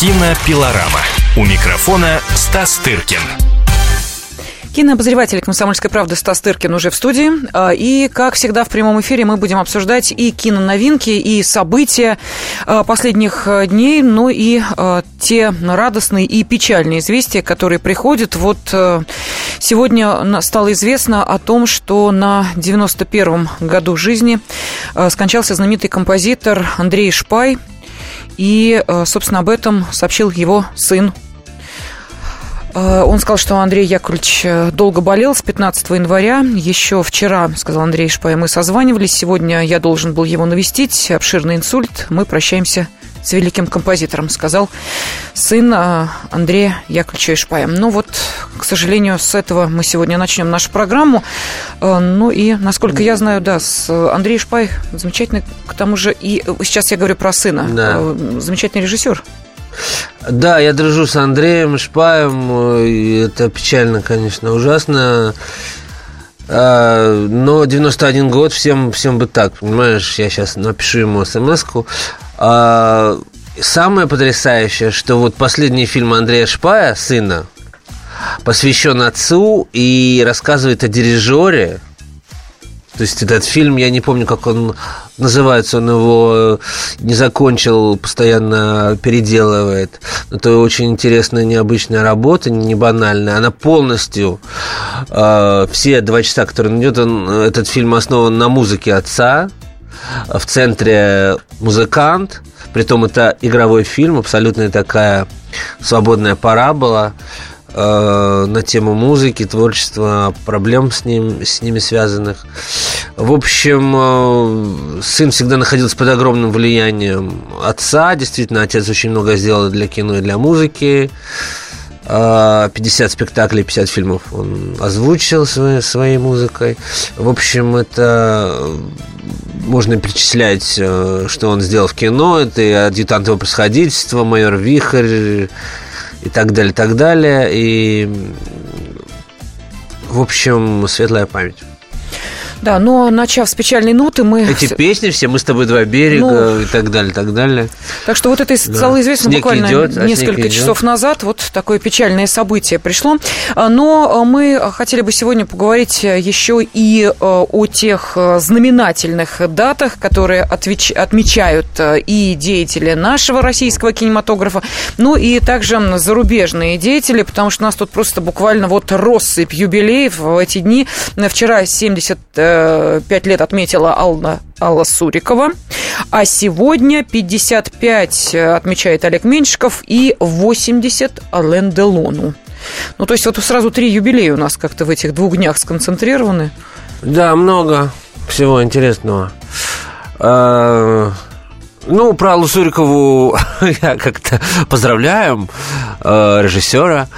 Кинопилорама. У микрофона Стас Тыркин. Кинообозреватель «Комсомольской правды» Стас Тыркин уже в студии. А, и, как всегда, в прямом эфире мы будем обсуждать и киноновинки, и события а, последних а, дней, ну и те радостные и печальные известия, которые приходят. Вот сегодня стало известно о том, что на 91-м году жизни скончался знаменитый композитор Андрей Шпай. И, собственно, об этом сообщил его сын. Э, он сказал, что Андрей Яковлевич э, долго болел с 15 января. Еще вчера, сказал Андрей Шпай, мы созванивались. Сегодня я должен был его навестить. Обширный инсульт. Мы прощаемся с великим композитором, сказал сын э, Андрея Яковлевича Ишпая. Ну вот, к сожалению, с этого мы сегодня начнем нашу программу. Ну и, насколько я знаю, да, с Андреем Шпай замечательный, к тому же, и сейчас я говорю про сына, да. замечательный режиссер. Да, я дружу с Андреем Шпаем. И это печально, конечно, ужасно. А, но 91 год, всем, всем бы так, понимаешь, я сейчас напишу ему смс -ку. А, самое потрясающее, что вот последний фильм Андрея Шпая, сына, посвящен отцу и рассказывает о дирижере, то есть этот фильм, я не помню, как он называется, он его э, не закончил, постоянно переделывает. Это очень интересная, необычная работа, не банальная. Она полностью, э, все два часа, которые он идет, он, этот фильм основан на музыке отца. В центре музыкант, притом это игровой фильм, абсолютно такая свободная парабола. Э, на тему музыки, творчества, проблем с, ним, с ними связанных. В общем, э, сын всегда находился под огромным влиянием отца. Действительно, отец очень много сделал для кино и для музыки. 50 э, спектаклей, 50 фильмов он озвучил своей, своей музыкой. В общем, это можно перечислять, что он сделал в кино. Это и адъютант его происходительства, майор Вихрь, и так далее, так далее. И, в общем, светлая память. Да, но начав с печальной ноты, мы... Эти песни все, мы с тобой два берега ну, и так далее, так далее. Так что вот это да. стало известно снег буквально идет, а несколько часов идет. назад. Вот такое печальное событие пришло. А, но мы хотели бы сегодня поговорить еще и а, о тех а, знаменательных датах, которые отвеч... отмечают и деятели нашего российского кинематографа, ну и также зарубежные деятели, потому что у нас тут просто буквально вот россыпь юбилеев в эти дни. Вчера 70 5 лет отметила Алла, Алла Сурикова. А сегодня 55 отмечает Олег Меньшиков и 80 Ален Делону. Ну, то есть вот сразу три юбилея у нас как-то в этих двух днях сконцентрированы. Да, много всего интересного. Ну, про Аллу Сурикову я как-то поздравляем э, режиссера.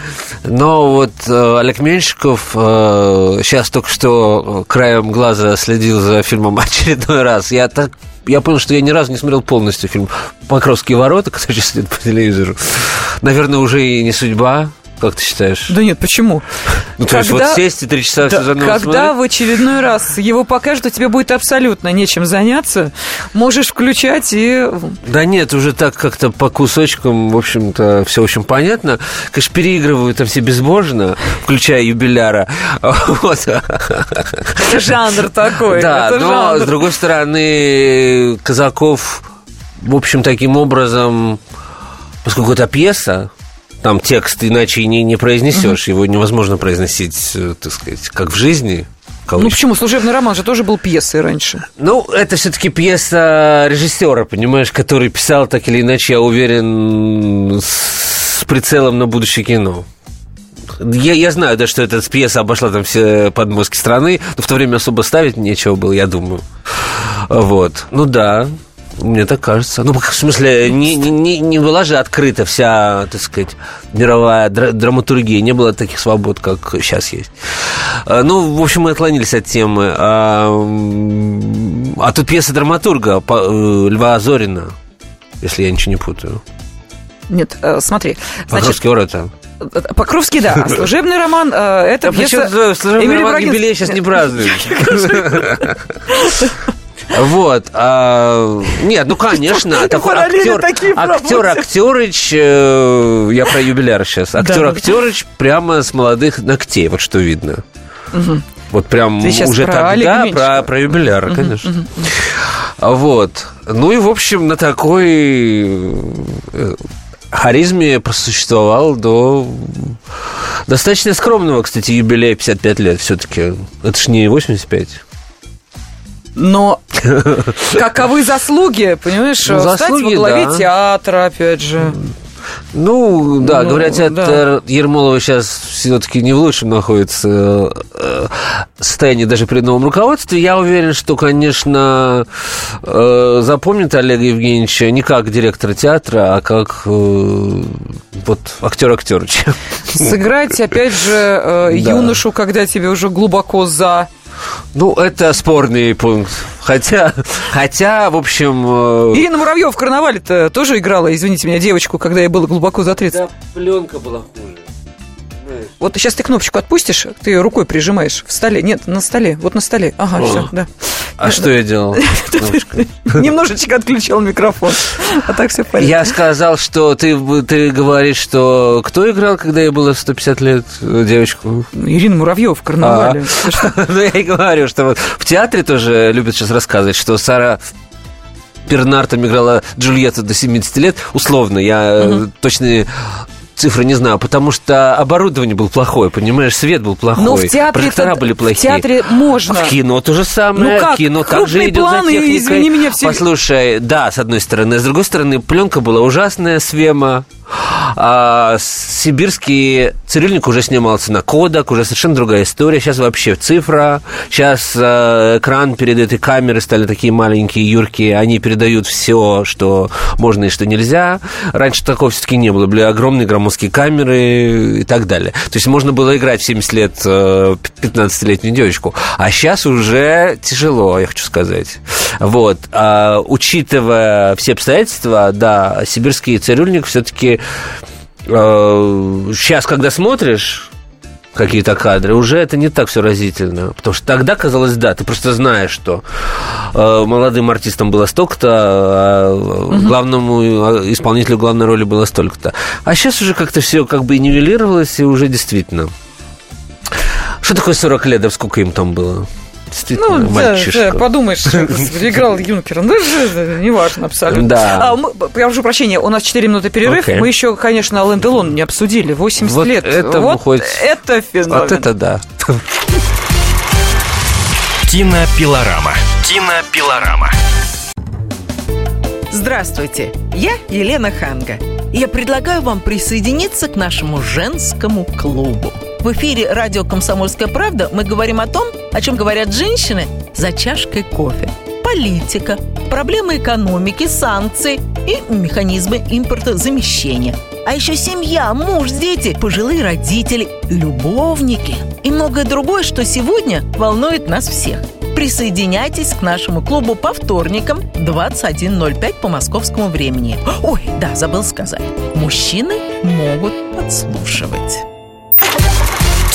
Но вот э, Олег Меньшиков э, сейчас только что краем глаза следил за фильмом очередной раз. Я так я понял, что я ни разу не смотрел полностью фильм «Покровские ворота», который сейчас идет по телевизору. Наверное, уже и не судьба. Как ты считаешь? Да нет, почему? Ну, то когда... есть вот сесть и три часа да, все заново Когда смотреть? в очередной раз его покажут, тебе будет абсолютно нечем заняться. Можешь включать и... Да нет, уже так как-то по кусочкам, в общем-то, все очень понятно. Конечно, переигрывают там все безбожно, включая юбиляра. Вот. Это жанр такой. Да, но, жанр. с другой стороны, Казаков, в общем, таким образом, поскольку это пьеса, там текст иначе не, не произнесешь, угу. его невозможно произносить, э, так сказать, как в жизни. Ну почему? Служебный роман же тоже был пьесой раньше. Ну, это все-таки пьеса режиссера, понимаешь, который писал так или иначе, я уверен, с прицелом на будущее кино. Я, я знаю, да, что эта пьеса обошла там все подмозги страны, но в то время особо ставить нечего было, я думаю. Вот. Ну да, мне так кажется. Ну, в смысле, не, не, не была же открыта вся, так сказать, мировая драматургия. Не было таких свобод, как сейчас есть. А, ну, в общем, мы отклонились от темы. А, а тут пьеса драматурга э, Льва Зорина, если я ничего не путаю. Нет, э, смотри. Покровские ворота. Покровский, да. А служебный роман э, это пьеса... Служебный роман юбилей сейчас не празднуют. Вот. А, нет, ну, конечно. Такой актер, актер Актерыч, э, я про юбиляр сейчас. Актер Актерыч прямо с молодых ногтей, вот что видно. Вот прям уже про тогда про, про юбиляра, конечно. Вот. Ну и, в общем, на такой э, харизме просуществовал до достаточно скромного, кстати, юбилея 55 лет все-таки. Это ж не 85. Но каковы заслуги, понимаешь? Ну, заслуги, Стать во главе да. театра, опять же. Ну, да, ну, говорят, да. Ермолова сейчас все-таки не в лучшем находится э, состоянии даже при новом руководстве. Я уверен, что, конечно, э, запомнит Олега Евгеньевича не как директора театра, а как э, вот актер актерыч. Сыграть, опять же, юношу, когда тебе уже глубоко за ну, это спорный пункт. Хотя, хотя, в общем... Э, Ирина Муравьева в карнавале-то тоже играла, извините меня, девочку, когда ей было глубоко за 30. Да, пленка была хуже. Вот сейчас ты кнопочку отпустишь, ты ее рукой прижимаешь в столе. Нет, на столе. Вот на столе. Ага, все, да. А что я делал? Немножечко отключил микрофон. А так все понятно. Я сказал, что ты, ты говоришь, что кто играл, когда ей было 150 лет э, девочку? Ирина Муравьева в карнавале. А. Ну, я и говорю, что вот в театре тоже любят сейчас рассказывать, что Сара Пернартом играла Джульетту до 70 лет. Условно, я угу. точно цифры не знаю, потому что оборудование было плохое, понимаешь, свет был плохой, Но в театре проектора были плохие. В театре можно. В кино то же самое. Ну как? Кино также идет планы, за техникой. извини меня, все... Послушай, да, с одной стороны. С другой стороны, пленка была ужасная, Свема. А сибирский цирюльник уже снимался на кодок, уже совершенно другая история. Сейчас вообще цифра. Сейчас э, экран перед этой камерой стали такие маленькие, юркие. Они передают все, что можно и что нельзя. Раньше такого все-таки не было. Были огромные громоздкие камеры и так далее. То есть можно было играть в 70 лет 15-летнюю э, девочку. А сейчас уже тяжело, я хочу сказать. Вот. А, учитывая все обстоятельства, да, сибирский цирюльник все-таки сейчас, э, когда смотришь какие-то кадры, уже это не так все разительно. Потому что тогда казалось, да, ты просто знаешь, что э, молодым артистам было столько-то, а угу. главному а, исполнителю главной роли было столько-то. А сейчас уже как-то все как бы нивелировалось, и уже действительно. Что такое 40 лет, да сколько им там было? Действительно, ну, мальчишка. Да, да, подумаешь, играл Юнкер. Ну, неважно абсолютно. Да. А, мы, я прошу прощения, у нас 4 минуты перерыв. Okay. Мы еще, конечно, Ален Делон не обсудили. 80 вот лет. Это вот хоть... это феномен. Вот это да. Кинопилорама. Кинопилорама. Здравствуйте, я Елена Ханга. Я предлагаю вам присоединиться к нашему женскому клубу. В эфире радио «Комсомольская правда» мы говорим о том, о чем говорят женщины за чашкой кофе. Политика, проблемы экономики, санкции и механизмы импортозамещения. А еще семья, муж, дети, пожилые родители, любовники и многое другое, что сегодня волнует нас всех. Присоединяйтесь к нашему клубу по вторникам 21.05 по московскому времени. Ой, да, забыл сказать. Мужчины могут подслушивать.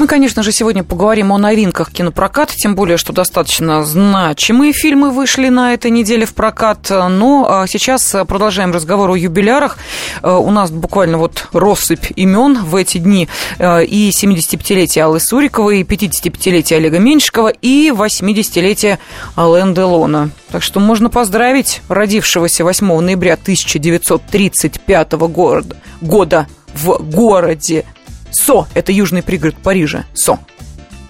Мы, конечно же, сегодня поговорим о новинках кинопроката, тем более, что достаточно значимые фильмы вышли на этой неделе в прокат. Но а, сейчас продолжаем разговор о юбилярах. Э, у нас буквально вот россыпь имен в эти дни. И 75-летие Аллы Суриковой, и 55-летие Олега Меньшикова, и 80-летие Ален Делона. Так что можно поздравить родившегося 8 ноября 1935 года, года в городе Со. Это южный пригород Парижа. Со.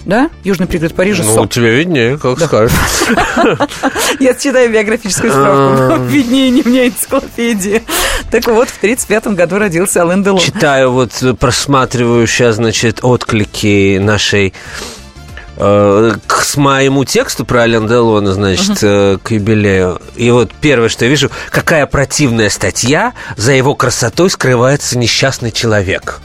Да? Южный пригород Парижа, ну, Со. Тебе виднее, как да. скажешь. Я читаю биографическую справку. А. Виднее не мне энциклопедии. Так вот, в 1935 году родился Ален Делон. Читаю, вот просматриваю сейчас, значит, отклики нашей э, к моему тексту про Ален Делона, значит, uh-huh. к юбилею. И вот первое, что я вижу, какая противная статья, за его красотой скрывается несчастный человек.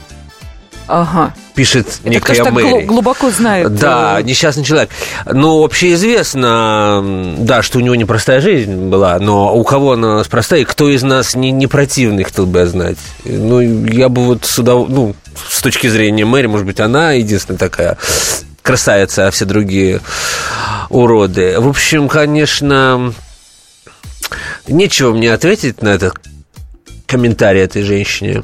Ага. Пишет Это, некая Это Мэри. глубоко знает. Да, э, несчастный человек. Ну, общеизвестно, да, что у него непростая жизнь была, но у кого она простая, и кто из нас не, не противный, хотел бы я знать. Ну, я бы вот сюда, ну, с точки зрения Мэри, может быть, она единственная такая красавицы, а все другие уроды. В общем, конечно, нечего мне ответить на этот комментарий этой женщине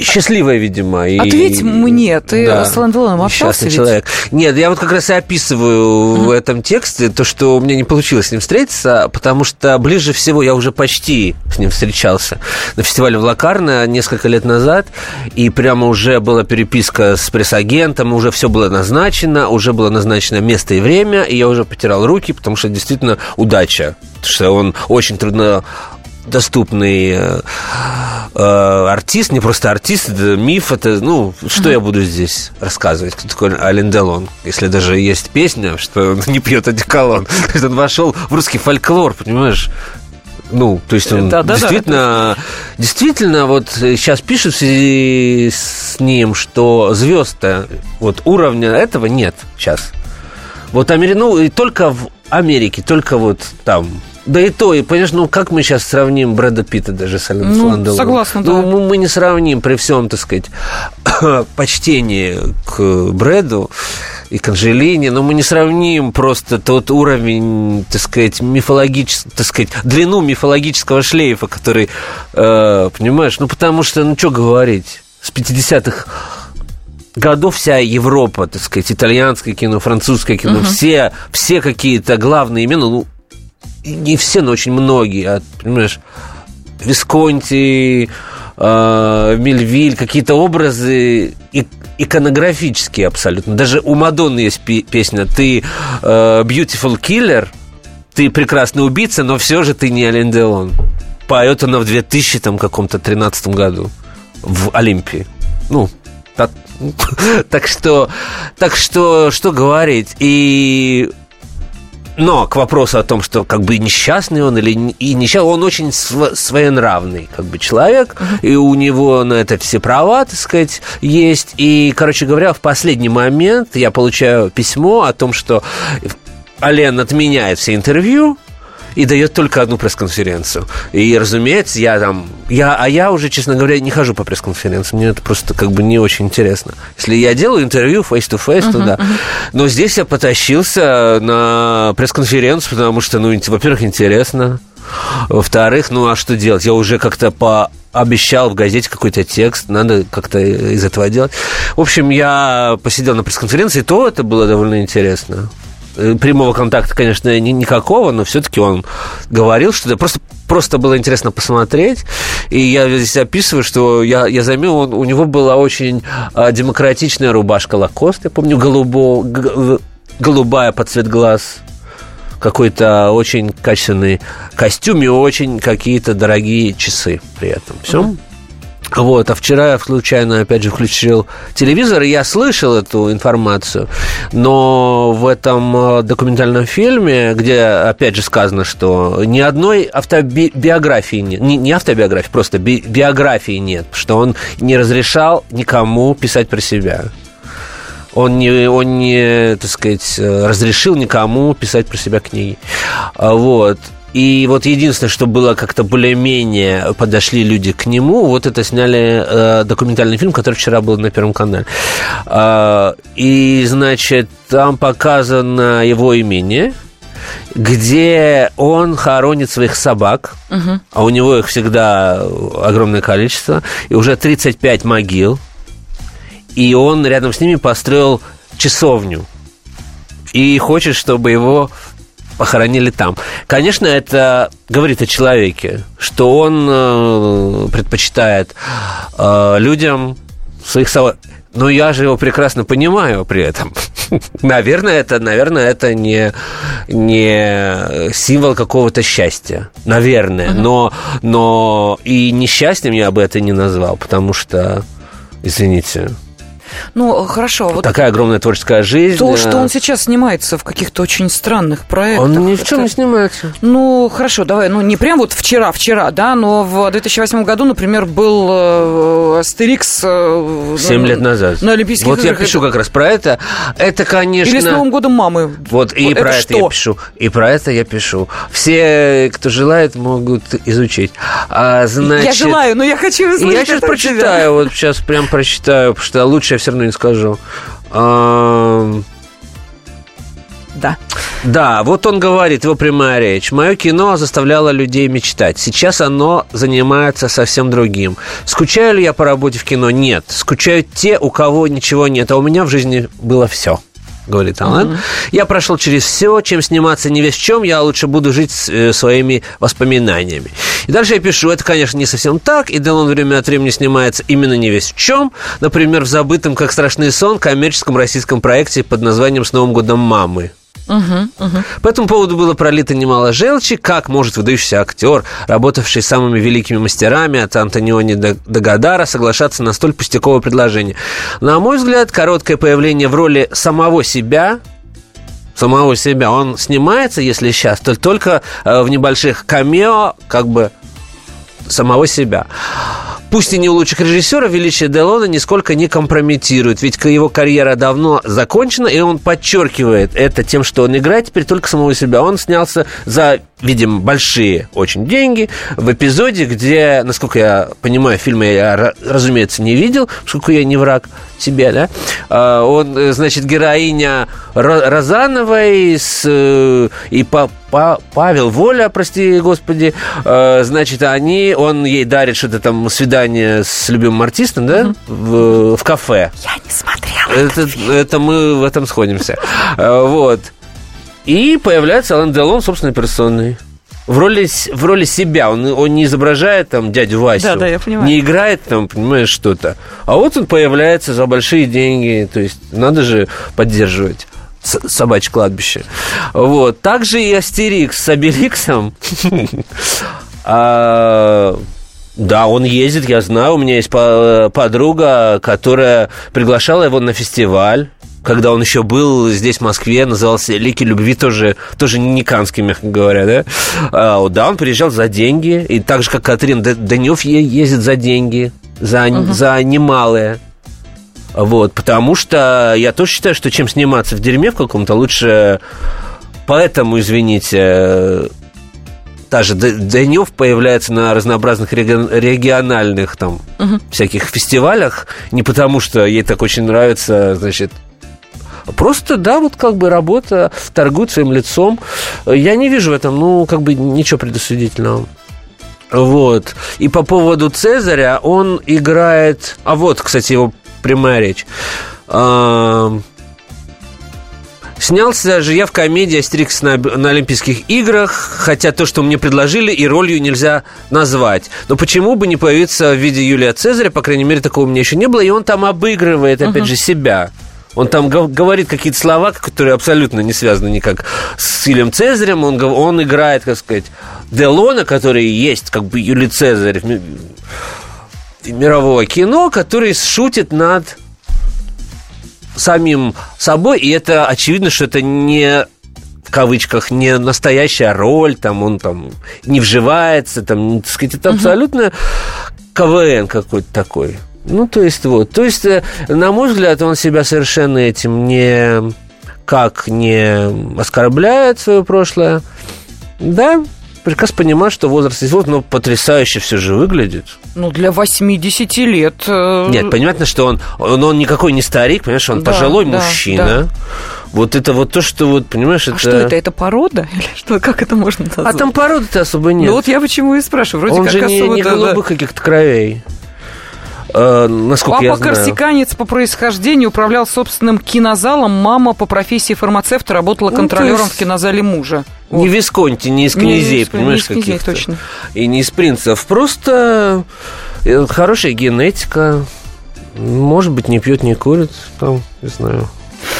счастливая, видимо. И... Ответь мне, ты да, с Лэнделоном общался ведь? человек. Нет, я вот как раз и описываю mm-hmm. в этом тексте то, что у меня не получилось с ним встретиться, потому что ближе всего я уже почти с ним встречался на фестивале в Лакарно несколько лет назад, и прямо уже была переписка с пресс-агентом, уже все было назначено, уже было назначено место и время, и я уже потерял руки, потому что действительно удача, что он очень трудно доступный э, э, артист, не просто артист, это миф, это, ну, что uh-huh. я буду здесь рассказывать, кто такой Ален Делон, если даже есть песня, что он не пьет одеколон, то есть он вошел в русский фольклор, понимаешь, ну, то есть он да, да, действительно, да, действительно, вот сейчас пишут в связи с ним, что звезд вот уровня этого нет сейчас. Вот Амери, ну, и только в Америке, только вот там да и то, и, понимаешь, ну как мы сейчас сравним Брэда Питта даже с Ален ну, Ланделом? Согласна, да. Ну, мы не сравним при всем, так сказать, почтении к Брэду и к Анжелине, но мы не сравним просто тот уровень, так сказать, мифологический, так сказать, длину мифологического шлейфа, который, э, понимаешь, ну потому что, ну что говорить, с 50-х годов вся Европа, так сказать, итальянское кино, французское кино, угу. все, все какие-то главные имена, ну, не все, но очень многие, а, понимаешь, Висконти, э, Мельвиль, какие-то образы иконографические абсолютно. Даже у Мадонны есть песня «Ты э, beautiful killer», «Ты прекрасный убийца, но все же ты не Ален Делон». Поет она в 2000 там, каком-то 13 году в Олимпии. Ну, так, так что, так что, что говорить? И но к вопросу о том, что как бы несчастный он или и несчастный, он очень своенравный как бы человек, uh-huh. и у него на это все права, так сказать, есть. И, короче говоря, в последний момент я получаю письмо о том, что Ален отменяет все интервью, и дает только одну пресс-конференцию. И, разумеется, я там... Я, а я уже, честно говоря, не хожу по пресс-конференциям. Мне это просто как бы не очень интересно. Если я делаю интервью face-to-face, uh-huh, то да. Uh-huh. Но здесь я потащился на пресс-конференцию, потому что, ну, во-первых, интересно. Во-вторых, ну а что делать? Я уже как-то по обещал в газете какой-то текст, надо как-то из этого делать. В общем, я посидел на пресс-конференции, то это было довольно интересно. Э, прямого контакта, конечно, никакого, но все-таки он говорил, что это просто просто было интересно посмотреть. И я здесь описываю, что я, я заметил, он, у него была очень а, демократичная рубашка Лакост, я помню, голубо, голубая под цвет глаз какой-то очень качественный костюм и очень какие-то дорогие часы при этом. Все. Mm-hmm. Вот, а вчера я случайно, опять же, включил телевизор, и я слышал эту информацию, но в этом э, документальном фильме, где, опять же, сказано, что ни одной автобиографии нет, не, не автобиографии, просто би, биографии нет, что он не разрешал никому писать про себя. Он не, он не, так сказать, э, разрешил никому писать про себя книги. А вот. И вот единственное, что было как-то более-менее подошли люди к нему, вот это сняли э, документальный фильм, который вчера был на Первом канале. Э, и, значит, там показано его имение, где он хоронит своих собак, угу. а у него их всегда огромное количество, и уже 35 могил, и он рядом с ними построил часовню. И хочет, чтобы его похоронили там. Конечно, это говорит о человеке, что он э, предпочитает э, людям своих собак. Но я же его прекрасно понимаю при этом. наверное, это, наверное, это не, не символ какого-то счастья. Наверное. Uh-huh. Но, но и несчастьем я бы это не назвал, потому что, извините, ну, хорошо. Вот Такая огромная творческая жизнь. То, что он сейчас снимается в каких-то очень странных проектах. Он ни в чем это... не снимается. Ну, хорошо, давай. Ну, не прям вот вчера-вчера, да, но в 2008 году, например, был э, Астерикс... Э, Семь лет назад. На Олимпийских Вот играх. я пишу как раз про это. Это, конечно... Или с Новым годом мамы. Вот, и вот про это, это я пишу. И про это я пишу. Все, кто желает, могут изучить. А, значит... Я желаю, но я хочу услышать Я сейчас прочитаю, вот сейчас прям прочитаю, потому что лучше я все равно не скажу. А, Да. Да, вот он говорит, его прямая речь. Мое кино заставляло людей мечтать. Сейчас оно занимается совсем другим. Скучаю ли я по работе в кино? Нет. Скучают те, у кого ничего нет. А у меня в жизни было все говорит Алан. Я прошел через все, чем сниматься не весь в чем, я лучше буду жить э, своими воспоминаниями. И дальше я пишу, это, конечно, не совсем так, и Делон время от времени снимается именно не весь в чем, например, в забытом, как страшный сон, коммерческом российском проекте под названием «С Новым годом мамы». По этому поводу было пролито немало желчи, как может выдающийся актер, работавший с самыми великими мастерами, от Антониони до, до Гадара, соглашаться на столь пустяковое предложение. На мой взгляд, короткое появление в роли самого себя самого себя. Он снимается, если сейчас, то только э, в небольших камео, как бы самого себя. Пусть и не у лучших режиссеров, величие Делона нисколько не компрометирует, ведь его карьера давно закончена, и он подчеркивает это тем, что он играет теперь только самого себя. Он снялся за, видимо, большие очень деньги в эпизоде, где, насколько я понимаю, фильмы я, разумеется, не видел, поскольку я не враг себе, да, А, он, э, значит, героиня Ро- Розановой с, э, и по, Па- Павел Воля, прости господи, э, значит, они, он ей дарит что-то там свидание с любимым артистом, да, в, в кафе. Я не смотрела. Это, это мы в этом сходимся. Э, Вот. И появляется Алан Делон собственной персоной. В роли, в роли себя. Он, он не изображает там дядю Васю. Да, да, я понимаю. Не играет там, понимаешь, что-то. А вот он появляется за большие деньги. То есть надо же поддерживать собачье кладбище. Вот. Также и Астерикс с Обеликсом. А, Да, он ездит, я знаю. У меня есть по- подруга, которая приглашала его на фестиваль когда он еще был здесь, в Москве, назывался «Лики любви», тоже, тоже не канский, мягко говоря, да? А, да, он приезжал за деньги, и так же, как Катрин Данев ездит за деньги, за, за немалые. Вот, потому что я тоже считаю, что чем сниматься в дерьме в каком-то, лучше... Поэтому, извините, та же Данев появляется на разнообразных реги- региональных там всяких фестивалях, не потому что ей так очень нравится, значит, Просто, да, вот как бы работа, торгует своим лицом. Я не вижу в этом, ну, как бы ничего предосудительного. Вот. И по поводу Цезаря, он играет... А вот, кстати, его прямая речь. А, Снялся же я в комедии «Астерикс на, на Олимпийских играх», хотя то, что мне предложили, и ролью нельзя назвать. Но почему бы не появиться в виде Юлия Цезаря, по крайней мере, такого у меня еще не было, и он там обыгрывает, опять же, себя. Он там гов- говорит какие-то слова, которые абсолютно не связаны никак с Юлием Цезарем. Он, он играет, как сказать, Делона, который есть как бы Юлий Цезарь ми- мирового кино, который шутит над самим собой, и это очевидно, что это не в кавычках не настоящая роль, там он там не вживается, там, так сказать, это абсолютно КВН какой-то такой. Ну, то есть вот, то есть, э, на мой взгляд, он себя совершенно этим не как не оскорбляет свое прошлое. Да, прекрасно понимаю, что возраст есть вот, но потрясающе все же выглядит. Ну, для 80 лет... э, Нет, понятно, что он, он, он никакой не старик, понимаешь, он Да, пожилой да, мужчина. Вот это вот то, что вот, понимаешь, А это... что это? Это порода? Или что? Как это можно назвать? А там породы-то особо нет. Ну вот я почему и спрашиваю. Вроде он как же не, не особо-то, да. голубых каких-то кровей. Э, насколько я Папа знаю. корсиканец по происхождению управлял собственным кинозалом. Мама по профессии фармацевта работала Ну, контролером есть в кинозале мужа. Не Висконти, не из Не князей, из- не понимаешь, из князей, каких-то. точно. И не из принцев. Просто э, хорошая генетика. Может быть, не пьет, не курит. Там, не знаю.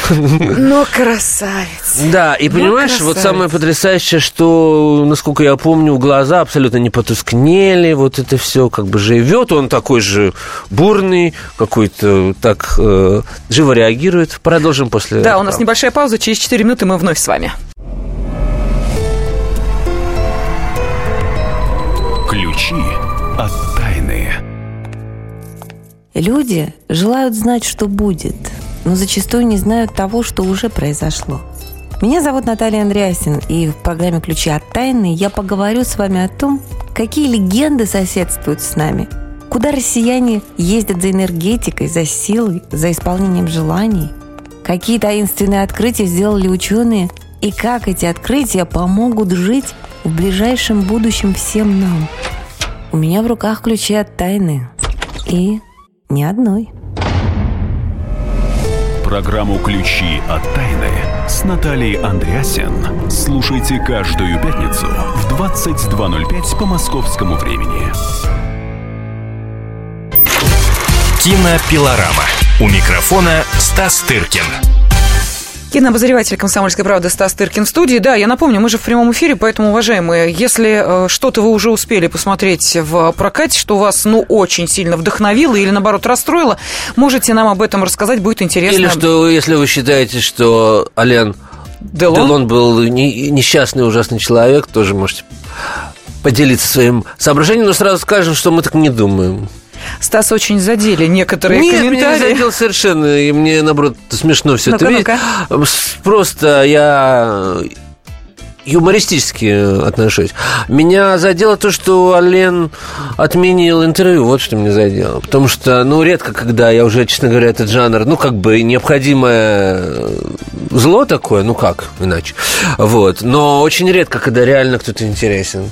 Но красавец. Да, и понимаешь, вот самое потрясающее, что, насколько я помню, глаза абсолютно не потускнели, вот это все как бы живет, он такой же бурный, какой-то так э, живо реагирует. Продолжим после. Да, у нас небольшая пауза. Через 4 минуты мы вновь с вами. Ключи от тайны. Люди желают знать, что будет, но зачастую не знают того, что уже произошло. Меня зовут Наталья Андреасин, и в программе «Ключи от тайны» я поговорю с вами о том, какие легенды соседствуют с нами, куда россияне ездят за энергетикой, за силой, за исполнением желаний, Какие таинственные открытия сделали ученые и как эти открытия помогут жить в ближайшем будущем всем нам. У меня в руках ключи от тайны. И ни одной. Программу «Ключи от тайны» с Натальей Андреасен. Слушайте каждую пятницу в 22.05 по московскому времени. Кинопилорама. У микрофона Стас Тыркин. Кинообозреватель «Комсомольской правды» Стас Тыркин в студии. Да, я напомню, мы же в прямом эфире, поэтому, уважаемые, если э, что-то вы уже успели посмотреть в прокате, что вас, ну, очень сильно вдохновило или, наоборот, расстроило, можете нам об этом рассказать, будет интересно. Или что, если вы считаете, что Ален Делон? Делон был не- несчастный, ужасный человек, тоже можете поделиться своим соображением, но сразу скажем, что мы так не думаем. Стас очень задели некоторые Нет, меня не комментарии. задел совершенно, и мне, наоборот, смешно все это Ну-ка, видеть. С- Просто я юмористически отношусь. Меня задело то, что Ален отменил интервью. Вот что меня задело. Потому что, ну, редко, когда я уже, честно говоря, этот жанр, ну, как бы необходимое зло такое, ну, как иначе. Вот. Но очень редко, когда реально кто-то интересен.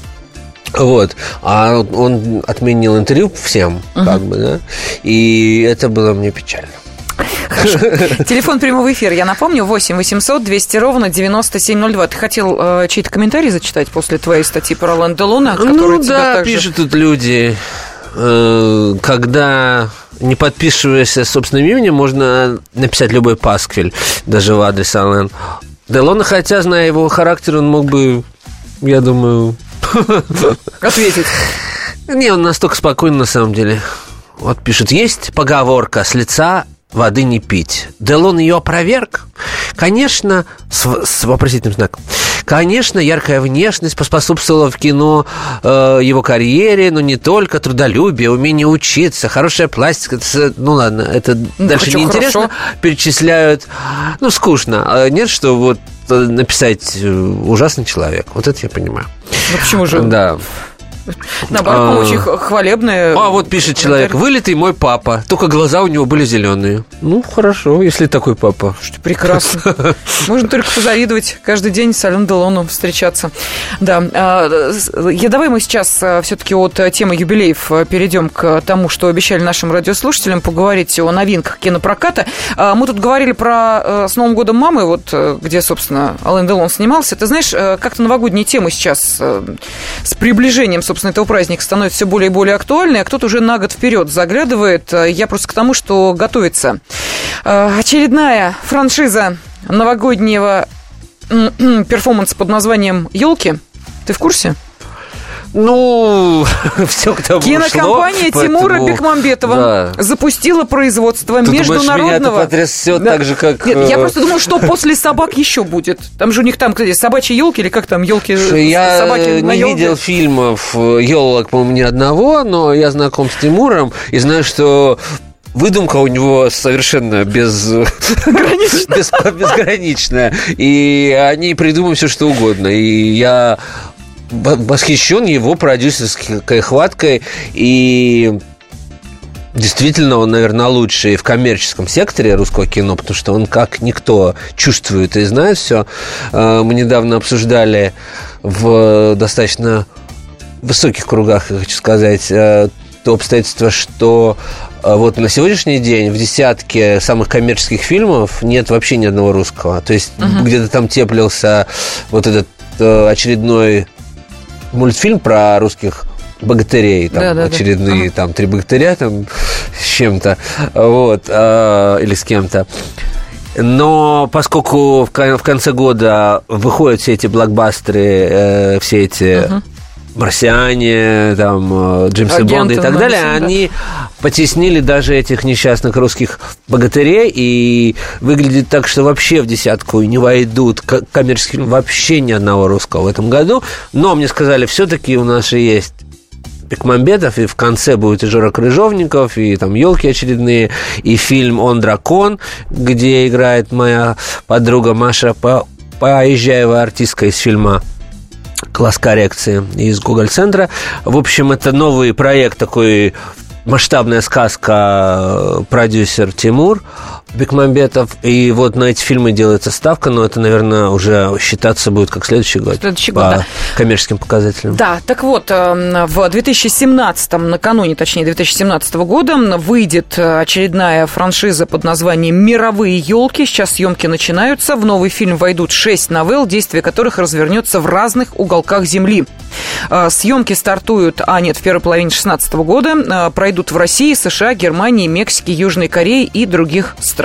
Вот. А он отменил интервью всем, как бы, да. И это было мне печально. Телефон прямого эфира, я напомню, 8 800 200 ровно 9702. Ты хотел э, чей-то комментарий зачитать после твоей статьи про Лэнда Луна, ну тебя да, также... пишут тут люди, э, когда не подписываясь собственным именем, можно написать любой пасквиль, даже в адрес Ален. Делона, хотя, зная его характер, он мог бы, я думаю... Ответить. Не, он настолько спокойный на самом деле. Вот пишет, есть поговорка с лица воды не пить. Делон ее опроверг? Конечно, с, с вопросительным знаком. Конечно, яркая внешность поспособствовала в кино э, его карьере, но не только трудолюбие, умение учиться, хорошая пластика. Это ну ладно, это дальше хочу неинтересно. Перечисляют. Ну, скучно. А Нет, что вот написать э, ужасный человек. Вот это я понимаю. Ну почему же? Да. Наоборот, А. очень хвалебные. А вот пишет человек, вылитый мой папа, только глаза у него были зеленые. Ну, хорошо, если такой папа. Что прекрасно. Можно только позавидовать. Каждый день с Ален Делоном встречаться. Да. а, Я, давай мы сейчас все-таки от темы юбилеев перейдем к тому, что обещали нашим радиослушателям поговорить о новинках кинопроката. А, Мы тут говорили про «С Новым годом мамы», вот где, собственно, Ален Делон снимался. Ты знаешь, как-то новогодние темы сейчас с приближением, собственно, этого праздника становятся все более и более актуальны, а кто-то уже на год вперед заглядывает. Э, Я просто к тому, что готовится э, очередная франшиза новогоднего перформанса под названием «Елки». Ты в курсе? Ну, все к тому Кинокомпания шло, Тимура поэтому- Бекмамбетова Да. запустила производство думаешь, международного... меня это потрясет так же, как, Нет, я э, просто думаю, что после собак еще будет. Там же у них там, кстати, собачьи елки или как там елки Я собаки на не ёлке? видел фильмов елок, по-моему, ни одного, но я знаком с Тимуром и знаю, что выдумка у него совершенно без... без- безграничная. И они придумают все, что угодно. И я восхищен его продюсерской хваткой и Действительно, он, наверное, лучший в коммерческом секторе русского кино, потому что он как никто чувствует и знает все. Мы недавно обсуждали в достаточно высоких кругах, я хочу сказать, э, то обстоятельство, что э, вот на сегодняшний день в десятке самых коммерческих фильмов нет вообще ни одного русского. То есть где-то там теплился вот этот э, очередной мультфильм про русских богатырей, там Да-да-да. очередные там три богатыря там с чем-то, вот, э, или с кем-то. Но поскольку в, кон- в конце года выходят все эти блокбастеры, э, все эти марсиане, там, э, Джеймсы Агенты Бонда и так далее, 007, да. они потеснили даже этих несчастных русских богатырей, и выглядит так, что вообще в десятку не войдут к- коммерческие фильмы вообще ни одного русского в этом году. Но мне сказали, все-таки у нас же есть Бекмамбетов, и в конце будет и Жора Крыжовников, и там елки очередные, и фильм «Он дракон», где играет моя подруга Маша По- Поезжаева, артистка из фильма класс коррекции из Google центра. В общем, это новый проект такой масштабная сказка э, продюсер Тимур Бекмамбетов. И вот на эти фильмы делается ставка, но это, наверное, уже считаться будет как следующий год. Следующий год, по да. коммерческим показателям. Да, так вот, э, в 2017, накануне, точнее, 2017 года выйдет э, очередная франшиза под названием «Мировые елки». Сейчас съемки начинаются. В новый фильм войдут шесть новелл, действие которых развернется в разных уголках Земли. Э, Съемки стартуют, а нет, в первой половине 2016 года, пройдут в России, США, Германии, Мексике, Южной Корее и других странах.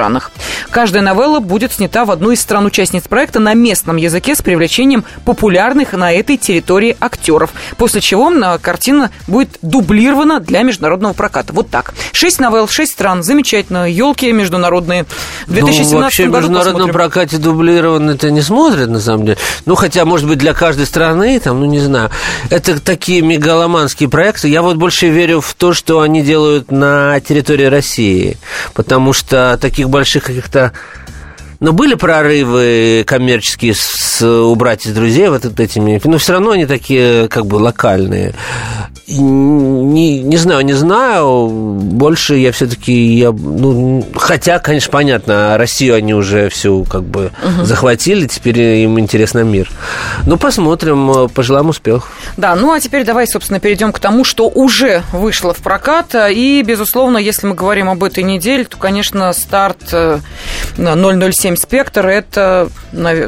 Каждая новелла будет снята в одну из стран-участниц проекта на местном языке с привлечением популярных на этой территории актеров. После чего картина будет дублирована для международного проката. Вот так. Шесть новелл, шесть стран. Замечательно. Елки международные. В 2017 ну, вообще в году международном посмотрим. прокате дублировано это не смотрят, на самом деле. Ну, хотя, может быть, для каждой страны, там, ну, не знаю. Это такие мегаломанские проекты. Я вот больше верю в то, что они делают на территории России. Потому что таких больших каких-то но были прорывы коммерческие с, убрать из друзей вот этими, но все равно они такие как бы локальные. Не, не знаю, не знаю. Больше я все-таки, я, ну, хотя, конечно, понятно, Россию они уже всю как бы угу. захватили, теперь им интересно мир. Ну, посмотрим, пожелаем успехов. Да, ну а теперь давай, собственно, перейдем к тому, что уже вышло в прокат. И, безусловно, если мы говорим об этой неделе, то, конечно, старт 007 «Спектр» — это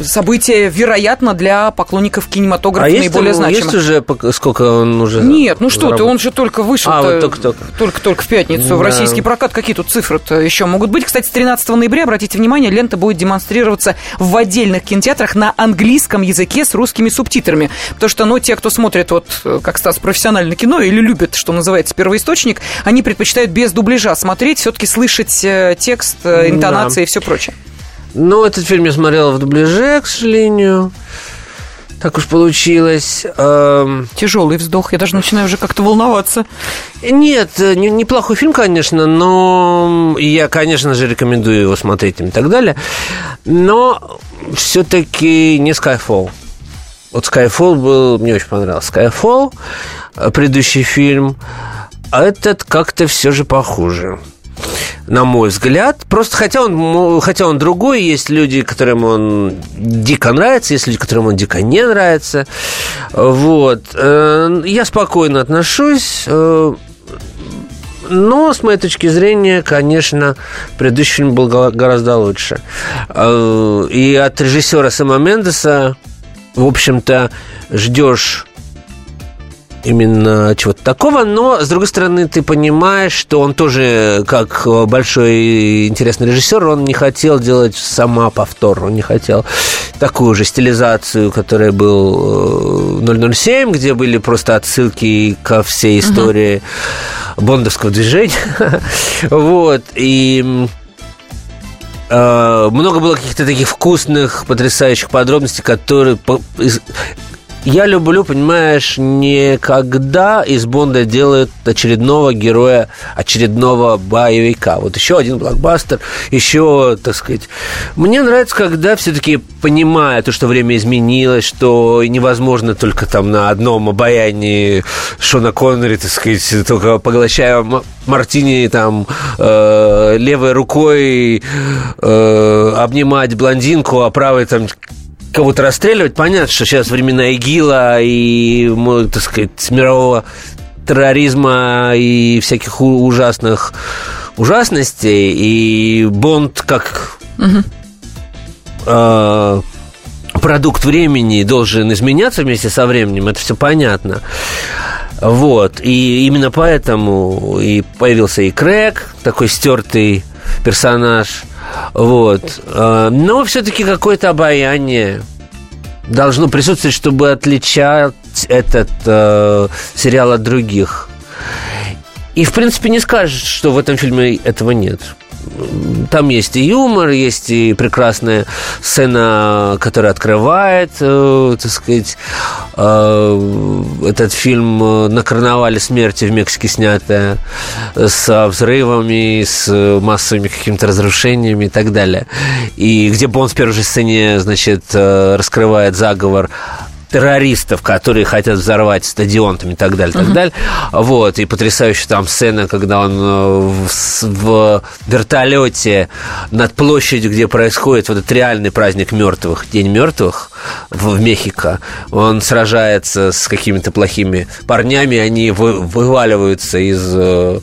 событие, вероятно, для поклонников кинематографа а наиболее есть, значимое. есть уже, сколько он уже Нет, ну что ты, он же только вышел а, вот только-только. только-только в пятницу да. в российский прокат. Какие тут цифры-то еще могут быть? Кстати, с 13 ноября, обратите внимание, лента будет демонстрироваться в отдельных кинотеатрах на английском языке с русскими субтитрами. Потому что, ну, те, кто смотрит, вот, как Стас, профессиональное кино или любит, что называется, первоисточник, они предпочитают без дубляжа смотреть, все-таки слышать э, текст, э, интонации да. и все прочее. Ну, этот фильм я смотрел в дубляже, к сожалению. Так уж получилось. Эм... Тяжелый вздох. Я даже начинаю уже как-то волноваться. Нет, не, неплохой фильм, конечно, но я, конечно же, рекомендую его смотреть и так далее. Но все-таки не Skyfall. Вот Skyfall был, мне очень понравился. Skyfall, предыдущий фильм, а этот как-то все же похуже на мой взгляд. Просто хотя он, хотя он другой, есть люди, которым он дико нравится, есть люди, которым он дико не нравится. Вот. Э, я спокойно отношусь. Э, но, с моей точки зрения, конечно, предыдущий фильм был гораздо лучше. Э, и от режиссера Сэма Мендеса, в общем-то, ждешь именно чего-то такого, но, с другой стороны, ты понимаешь, что он тоже, как большой интересный режиссер, он не хотел делать сама повтор, он не хотел такую же стилизацию, которая был 007, где были просто отсылки ко всей истории uh-huh. бондовского движения. вот, и много было каких-то таких вкусных, потрясающих подробностей, которые я люблю, понимаешь, не когда из Бонда делают очередного героя, очередного боевика. Вот еще один блокбастер, еще, так сказать. Мне нравится, когда все-таки понимая то, что время изменилось, что невозможно только там на одном обаянии Шона Коннери, так сказать, только поглощая мартини там э, левой рукой э, обнимать блондинку, а правой там кого-то расстреливать. Понятно, что сейчас времена ИГИЛа и, так сказать, мирового терроризма и всяких ужасных ужасностей. И Бонд как угу. э, продукт времени должен изменяться вместе со временем. Это все понятно. Вот. И именно поэтому и появился и Крэг, такой стертый персонаж – вот. А, но все-таки какое-то обаяние должно присутствовать, чтобы отличать этот э, сериал от других. И, в принципе, не скажешь, что в этом фильме этого нет. Там есть и юмор, есть и прекрасная сцена, которая открывает, э, так сказать, э, этот фильм э, на карнавале смерти в Мексике снятая, с взрывами, с массовыми какими-то разрушениями и так далее. И где Бонд в первой же сцене, значит, раскрывает заговор террористов, которые хотят взорвать стадион там, и так далее, так далее. Вот, и потрясающая там сцена, когда он э, в, в вертолете над площадью, где происходит вот этот реальный праздник мертвых, День мертвых в, в Мехико, он сражается с какими-то плохими парнями, они вы, вываливаются из э,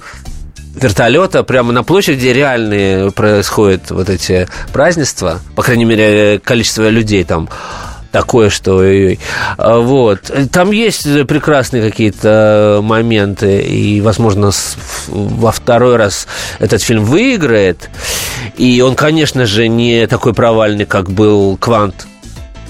вертолета прямо на площади, где реальные происходят вот эти празднества, по крайней мере, количество людей там такое, что ой-ой. А, вот. Там есть прекрасные какие-то моменты, и, возможно, во второй раз этот фильм выиграет. И он, конечно же, не такой провальный, как был «Квант»,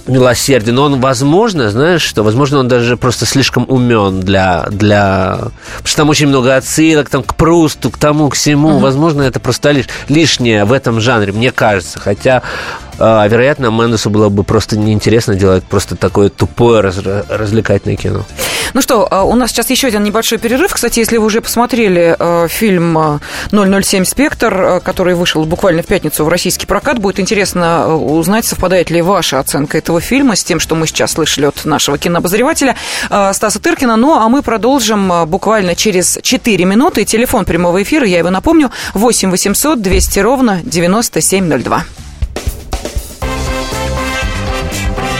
милосерден, но он, возможно, знаешь что, возможно, он даже просто слишком умен для, для... Потому что там очень много отсылок там, к Прусту, к тому, к всему. Uh-huh. Возможно, это просто лишнее в этом жанре, мне кажется. Хотя вероятно, Мендесу было бы просто неинтересно делать просто такое тупое раз, развлекательное кино. Ну что, а, у нас сейчас еще один небольшой перерыв. Кстати, если вы уже посмотрели э, фильм 007 «Спектр», который вышел буквально в пятницу в российский прокат, будет интересно узнать, совпадает ли ваша оценка этого фильма с тем, что мы сейчас слышали от нашего кинообозревателя Стаса Тыркина. Ну, а мы продолжим буквально через 4 минуты. Телефон прямого эфира, я его напомню, 8 800 200 ровно 9702.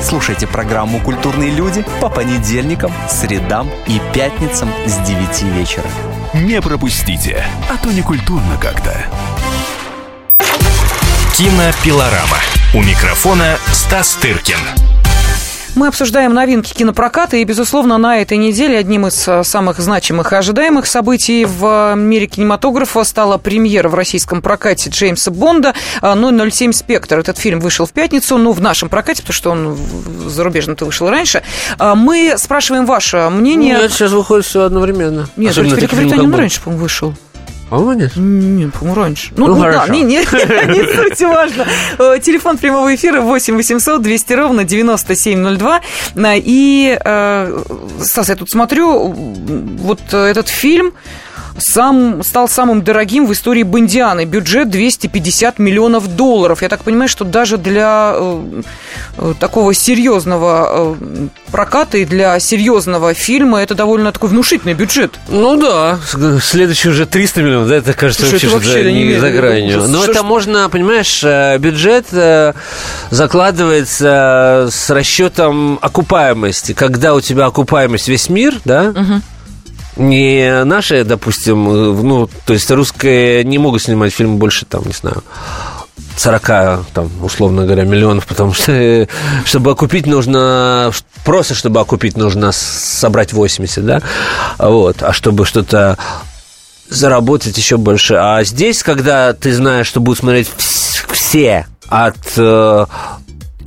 Слушайте программу «Культурные люди» по понедельникам, средам и пятницам с 9 вечера. Не пропустите, а то не культурно как-то. Кинопилорама. У микрофона Стас Тыркин. Мы обсуждаем новинки кинопроката, и, безусловно, на этой неделе одним из э, самых значимых и ожидаемых событий в мире кинематографа стала премьера в российском прокате Джеймса Бонда 007 «Спектр». Этот фильм вышел в пятницу, ну, в нашем прокате, потому что он зарубежно-то вышел раньше. Мы спрашиваем ваше мнение. Нет, сейчас выходит все одновременно. Нет, Великобритания он раньше, по-моему, вышел. По-моему, нет? Нет, по-моему, раньше. Ну, ну, ну да, не, не, не суть важно. Э, телефон прямого эфира 8 800 200 ровно 9702. И, э, Стас, я тут смотрю, вот этот фильм сам, стал самым дорогим в истории Бондианы. Бюджет 250 миллионов долларов. Я так понимаю, что даже для э, э, такого серьезного э, проката и для серьезного фильма это довольно такой внушительный бюджет. Ну да, следующий уже 300 миллионов, да, это кажется Слушай, вообще, это вообще не, не за гранью. Но это можно, понимаешь, э, бюджет э, закладывается с расчетом окупаемости. Когда у тебя окупаемость весь мир, да, угу не наши, допустим, ну, то есть русские не могут снимать фильм больше, там, не знаю, 40, там, условно говоря, миллионов, потому что, чтобы окупить, нужно, просто чтобы окупить, нужно собрать 80, да, вот, а чтобы что-то заработать еще больше. А здесь, когда ты знаешь, что будут смотреть все от э,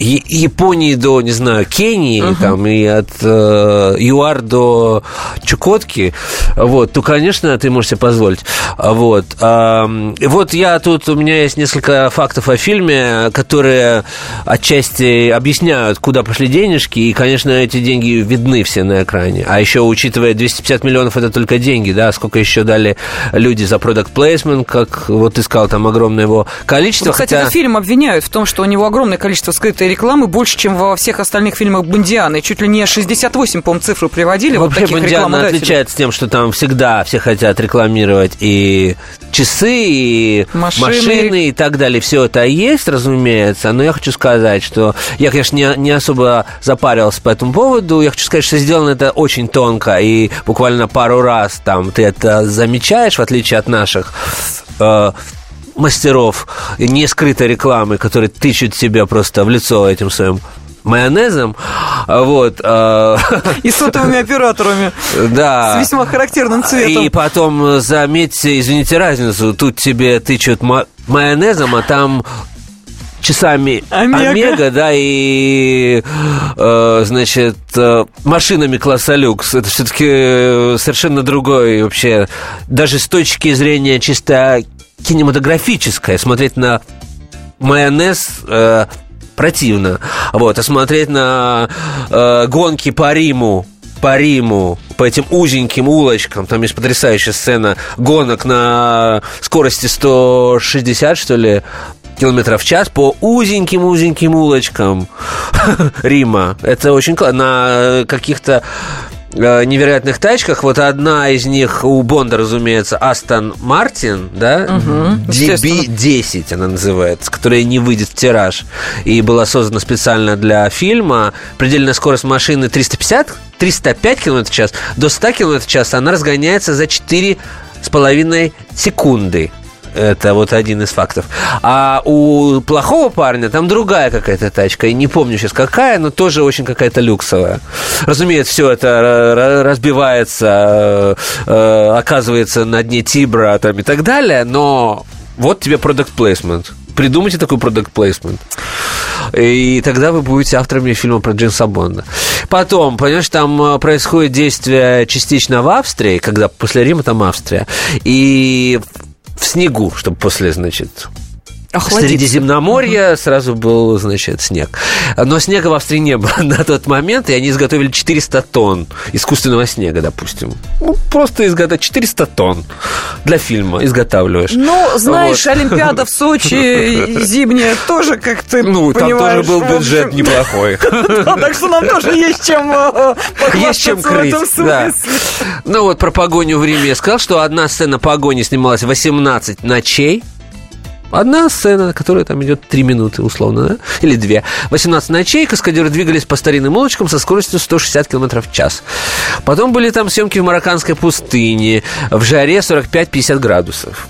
Японии до, не знаю, Кении, uh-huh. там, и от э, ЮАР до Чукотки, вот, то, конечно, ты можешь себе позволить. Вот. А, вот я тут, у меня есть несколько фактов о фильме, которые отчасти объясняют, куда пошли денежки, и, конечно, эти деньги видны все на экране. А еще, учитывая 250 миллионов, это только деньги, да, сколько еще дали люди за product placement, как вот ты сказал, там огромное его количество. Ну, кстати, хотя... этот фильм обвиняют в том, что у него огромное количество скрытой рекламы больше, чем во всех остальных фильмах Бондианы. Чуть ли не 68, по-моему, цифру приводили. Вообще вот таких Бондиана отличается тем, что там всегда все хотят рекламировать и часы, и машины. машины, и так далее. Все это есть, разумеется. Но я хочу сказать, что я, конечно, не, не особо запарился по этому поводу. Я хочу сказать, что сделано это очень тонко. И буквально пару раз там ты это замечаешь, в отличие от наших э, мастеров не скрытой рекламы, которые тычут себя просто в лицо этим своим майонезом, вот. А, и сотовыми операторами. Да. С весьма характерным цветом. И потом, заметьте, извините разницу, тут тебе тычут майонезом, а там часами Омега. Омега, да, и, э, значит, э, машинами класса люкс. Это все-таки совершенно другой вообще, даже с точки зрения чисто кинематографической, смотреть на майонез э, противно. Вот, а смотреть на э, гонки по Риму, по Риму, по этим узеньким улочкам, там есть потрясающая сцена гонок на скорости 160, что ли, километров в час по узеньким-узеньким улочкам Рима. Это очень классно. На каких-то э, невероятных тачках. Вот одна из них у Бонда, разумеется, Астон Мартин, да? DB10 она называется, которая не выйдет в тираж. И была создана специально для фильма. Предельная скорость машины 350, 305 км в час. До 100 км в час она разгоняется за 4 с половиной секунды. Это вот один из фактов. А у плохого парня там другая какая-то тачка. И не помню сейчас какая, но тоже очень какая-то люксовая. Разумеется, все это ра- разбивается, э, оказывается на дне Тибра там, и так далее. Но вот тебе продукт плейсмент. Придумайте такой продукт плейсмент. И тогда вы будете авторами фильма про Джеймса Бонда. Потом, понимаешь, там э, происходит действие частично в Австрии, когда после Рима там Австрия. И в снегу, чтобы после, значит, Охладиться. Средиземноморья сразу был, значит, снег. Но снега в Австрии не было на тот момент, и они изготовили 400 тонн искусственного снега, допустим. Ну, просто изготовить 400 тонн для фильма изготавливаешь. Ну, знаешь, Вот. Олимпиада в Сочи зимняя тоже как ты Ну, там тоже был бюджет неплохой. Так что нам тоже есть чем э, Есть чем крыть, да. Ну вот про погоню в Риме я сказал, что одна сцена погони снималась 18 ночей. Одна сцена, которая там идет 3 минуты, условно, да? Или 2. 18 ночей каскадеры двигались по старинным улочкам со скоростью 160 км в час. Потом были там съемки в марокканской пустыне в жаре 45-50 градусов.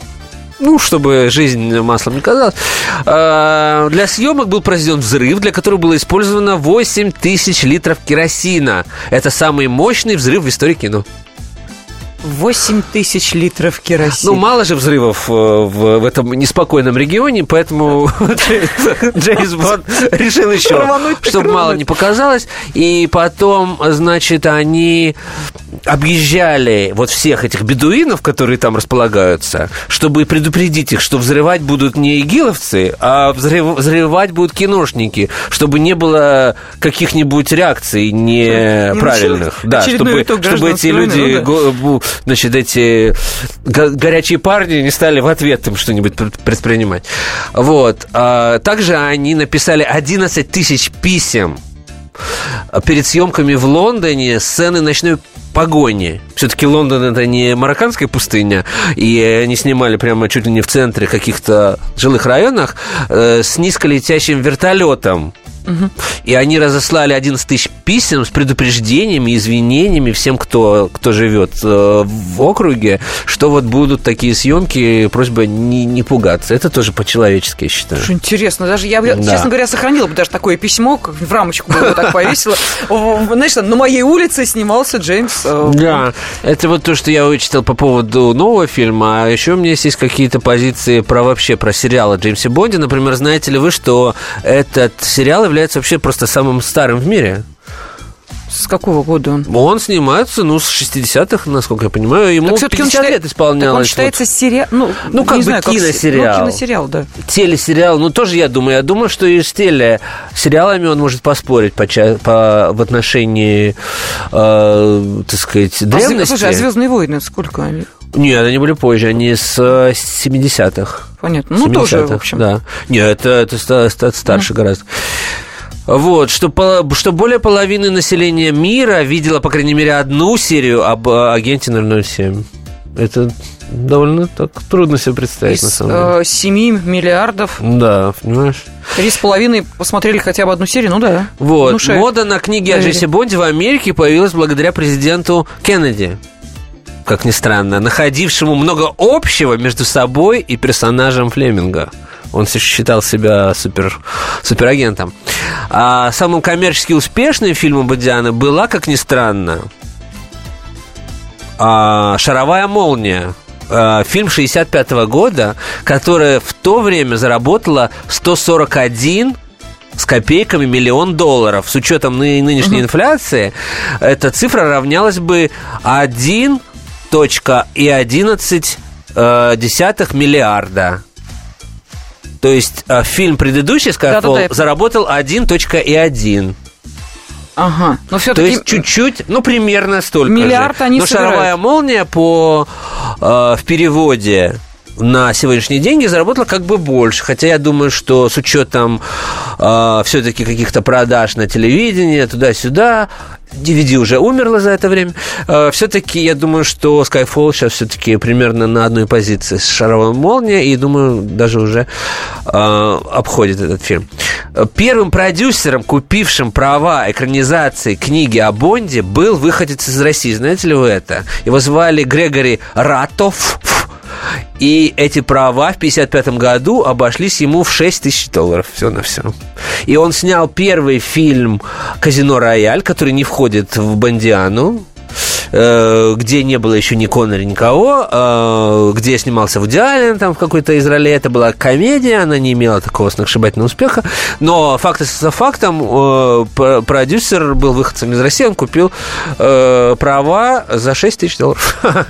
Ну, чтобы жизнь маслом не казалась. А, Для съемок был произведен взрыв, для которого было использовано 8 тысяч литров керосина. Это самый мощный взрыв в истории кино. 8 тысяч литров керосина. Ну, мало же взрывов э, в, в этом неспокойном регионе, поэтому Джеймс Бонд решил еще, чтобы мало не показалось. И потом, значит, они объезжали вот всех этих бедуинов, которые там располагаются, чтобы предупредить их, что взрывать будут не игиловцы, а взрыв- взрывать будут киношники, чтобы не было каких-нибудь реакций неправильных. Да, чтобы, чтобы эти люди значит, эти го- горячие парни не стали в ответ им что-нибудь пред- предпринимать. Вот. А Также они написали 11 тысяч писем перед съемками в Лондоне сцены ночной погони. Все-таки Лондон это не марокканская пустыня, и они снимали прямо чуть ли не в центре каких-то жилых районах э, с низколетящим вертолетом. И они разослали 11 тысяч писем с предупреждениями, извинениями всем, кто, кто живет э, в округе, что вот будут такие съемки, просьба не, не пугаться. Это тоже по-человечески, я считаю. Слушай, интересно. Даже я, Да. честно говоря, сохранила бы даже такое письмо, в рамочку бы его так повесила. Знаешь, на моей улице снимался Джеймс. э, Да, это вот то, что я вычитал по поводу нового фильма, а еще у меня есть какие-то позиции про вообще про сериалы Джеймса Бонди. Например, знаете ли вы, что этот сериал является вообще просто самым старым в мире? С какого года он? Он снимается, ну, с 60-х, насколько я понимаю. Ему Так всё-таки 50 он счита- лет исполнялось. Так он вот. считается сериал... Ну, Ну, как бы знаю, как се- киносериал. Ну, киносериал, да. телесериал, ну тоже я думаю, я думаю, что и с телесериалами он может поспорить по, по- в отношении, э, так сказать, А, древности. Слушай, а «Звездные войны» сколько они? Нет, они были позже, они с э, 70-х. Понятно. Ну, тоже, в 70-х, общем. Да. Нет, это, это ста- старше гораздо. Вот, что, что более половины населения мира видела, по крайней мере, одну серию об э, агенте 007. Это довольно так трудно себе представить, на Из самом деле. э, 7 миллиардов Да, понимаешь? три с половиной посмотрели хотя бы одну серию, ну да. Вот, Внушает. мода на книги о. Джесси Бонде в Америке появилась благодаря президенту Кеннеди как ни странно, находившему много общего между собой и персонажем Флеминга. Он считал себя супер, суперагентом. А самым коммерчески успешным фильмом Бодиана была, как ни странно, а, «Шаровая молния», а, фильм 65 года, которая в то время заработала 141 с копейками миллион долларов. С учетом ны- нынешней угу. инфляции эта цифра равнялась бы 1 2,11 э, миллиарда. То есть э, фильм предыдущий Skyfall да, да, да. заработал 1.1. Ага. Но все То есть чуть-чуть, ну примерно столько Миллиард же. они Но собирают. шаровая молния по э, в переводе на сегодняшние деньги заработала как бы больше. Хотя я думаю, что с учетом э, все-таки каких-то продаж на телевидении, туда-сюда, DVD уже умерла за это время. Э, все-таки я думаю, что Skyfall сейчас все-таки примерно на одной позиции с шаровой молнией, и думаю, даже уже э, обходит этот фильм. Первым продюсером, купившим права экранизации книги о Бонде, был выходец из России. Знаете ли вы это? Его звали Грегори Ратов. И эти права в 1955 году обошлись ему в 6 тысяч долларов. Все на все. И он снял первый фильм «Казино Рояль», который не входит в Бондиану э, где не было еще ни Коннора, никого, э, где снимался в Аллен там в какой-то из ролей. Это была комедия, она не имела такого сногсшибательного успеха. Но факт за фактом, э, продюсер был выходцем из России, он купил права за 6 тысяч долларов.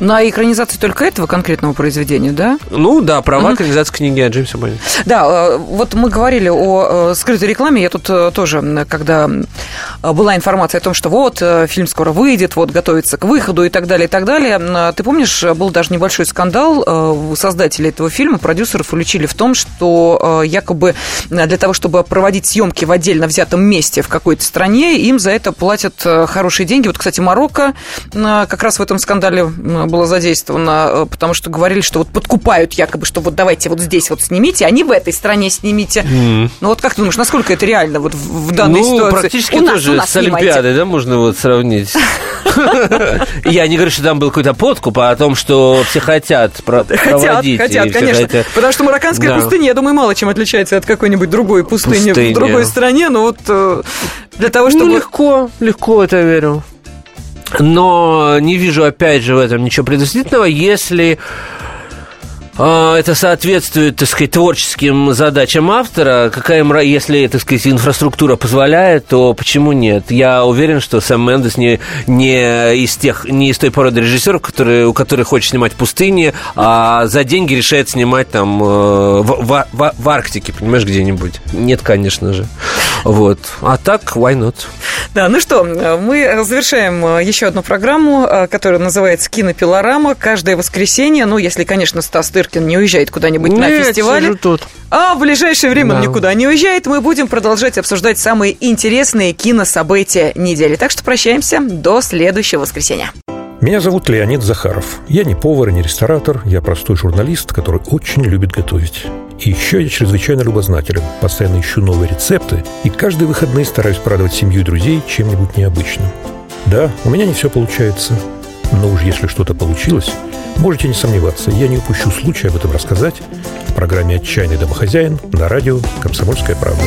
На экранизации только этого конкретного произведения, да? Ну да, права экранизации книги о Джеймсе Бонде. Да, э, вот мы говорили о э, скрытой рекламе. Я тут э, тоже, когда была информация о том, что вот фильм скоро выйдет, вот готовится к выходу и так далее, и так далее. Ты помнишь, был даже небольшой скандал. Создатели этого фильма, продюсеров уличили в том, что якобы для того, чтобы проводить съемки в отдельно взятом месте в какой-то стране, им за это платят хорошие деньги. Вот, кстати, Марокко как раз в этом скандале было задействовано, э, потому что говорили, что вот подкупают якобы, что вот давайте вот здесь вот снимите, а не в этой стране снимите. Mm. Ну вот как ты думаешь, насколько это реально вот в, в данной ну, ситуации? практически у тоже нас, с Олимпиадой, да, можно вот сравнить. Я не говорю, что там был какой-то подкуп, а о том, что все хотят проводить. Хотят, конечно. Потому что марокканская пустыня, я думаю, мало чем отличается от какой-нибудь другой пустыни в другой стране, но вот э, для того, ну, чтобы... легко, легко это верю. Но не вижу, опять же, в этом ничего предусмотрительного, если это соответствует, так сказать, творческим задачам автора. Какая, если, так сказать, инфраструктура позволяет, то почему нет? Я уверен, что Сэм Мендес не, не, из, тех, не из той породы режиссеров, которые, у которых хочет снимать в пустыне, а за деньги решает снимать там э, в, в, в, в Арктике, понимаешь, где-нибудь. Нет, конечно же. Вот. А так, why not? Да, ну что, мы завершаем э, еще одну программу, э, которая называется «Кинопилорама». Каждое воскресенье, ну, если, конечно, Стас Тыр Гагаркин не уезжает куда-нибудь Нет, на фестивале. тут. А в ближайшее время да. он никуда не уезжает. Мы будем продолжать обсуждать самые интересные кинособытия недели. Так что прощаемся до следующего воскресенья. Меня зовут Леонид Захаров. Я не повар и не ресторатор, я простой журналист, который очень любит готовить. И еще я чрезвычайно любознателен, постоянно ищу новые рецепты и каждые выходные стараюсь порадовать семью и друзей чем-нибудь необычным. Да, у меня не все получается, но уж если что-то получилось, можете не сомневаться, я не упущу случая об этом рассказать в программе «Отчаянный домохозяин» на радио «Комсомольская правда».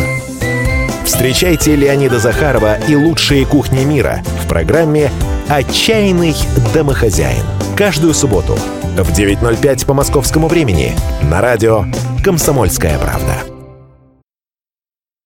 Встречайте Леонида Захарова и лучшие кухни мира в программе «Отчаянный домохозяин». Каждую субботу в 9.05 по московскому времени на радио «Комсомольская правда».